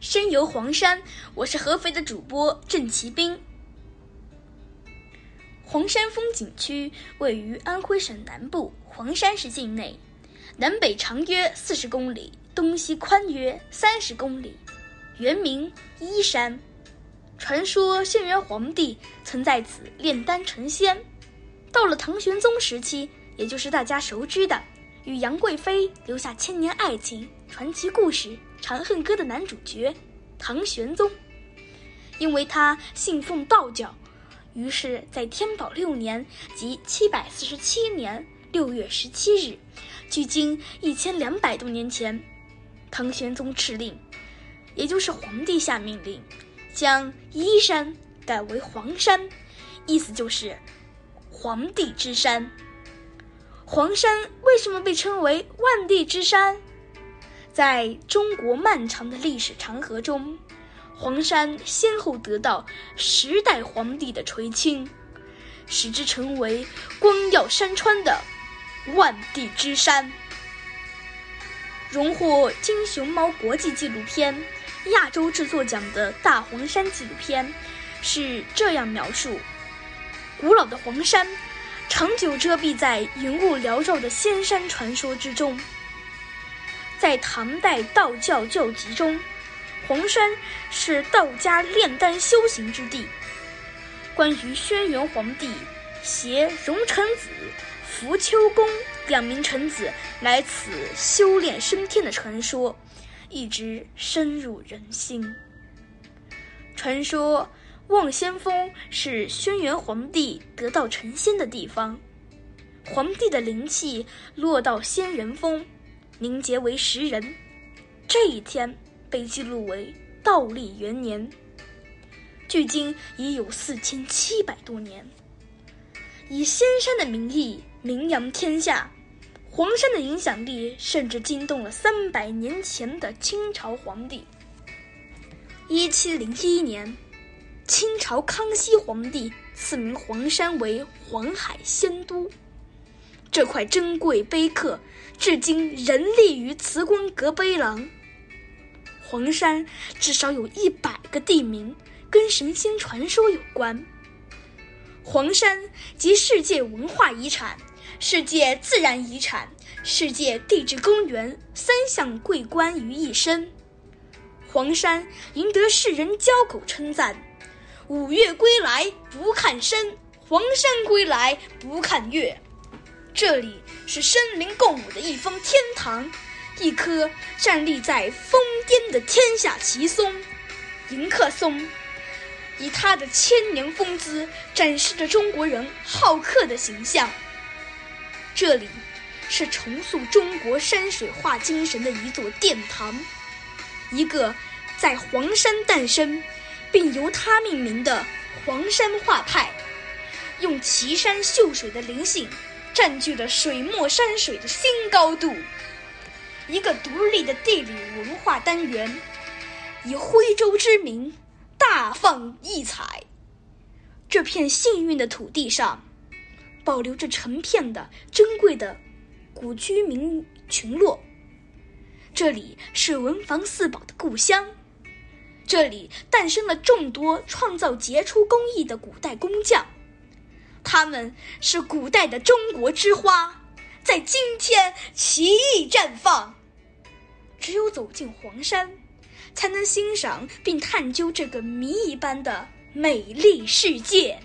身游黄山，我是合肥的主播郑奇兵。黄山风景区位于安徽省南部黄山市境内，南北长约四十公里，东西宽约三十公里，原名依山。传说轩辕皇帝曾在此炼丹成仙。到了唐玄宗时期，也就是大家熟知的与杨贵妃留下千年爱情传奇故事《长恨歌》的男主角唐玄宗，因为他信奉道教，于是，在天宝六年即七百四十七年六月十七日，距今一千两百多年前，唐玄宗敕令，也就是皇帝下命令，将依山改为黄山，意思就是。皇帝之山，黄山为什么被称为万帝之山？在中国漫长的历史长河中，黄山先后得到十代皇帝的垂青，使之成为光耀山川的万地之山。荣获金熊猫国际纪录片亚洲制作奖的大黄山纪录片是这样描述。古老的黄山，长久遮蔽在云雾缭绕的仙山传说之中。在唐代道教教籍中，黄山是道家炼丹修行之地。关于轩辕皇帝携荣成子、扶秋公两名臣子来此修炼升天的传说，一直深入人心。传说。望仙峰是轩辕皇帝得道成仙的地方，皇帝的灵气落到仙人峰，凝结为石人。这一天被记录为道历元年，距今已有四千七百多年。以仙山的名义名扬天下，黄山的影响力甚至惊动了三百年前的清朝皇帝。一七零一年。清朝康熙皇帝赐名黄山为黄海仙都，这块珍贵碑刻至今仍立于慈光阁碑廊。黄山至少有一百个地名跟神仙传说有关。黄山集世界文化遗产、世界自然遗产、世界地质公园三项桂冠于一身，黄山赢得世人交口称赞。五岳归来不看山，黄山归来不看岳。这里是生灵共舞的一方天堂，一棵站立在峰巅的天下奇松——迎客松，以它的千年风姿展示着中国人好客的形象。这里是重塑中国山水画精神的一座殿堂，一个在黄山诞生。并由他命名的黄山画派，用奇山秀水的灵性，占据了水墨山水的新高度。一个独立的地理文化单元，以徽州之名大放异彩。这片幸运的土地上，保留着成片的珍贵的古居民群落。这里是文房四宝的故乡。这里诞生了众多创造杰出工艺的古代工匠，他们是古代的中国之花，在今天奇异绽放。只有走进黄山，才能欣赏并探究这个谜一般的美丽世界。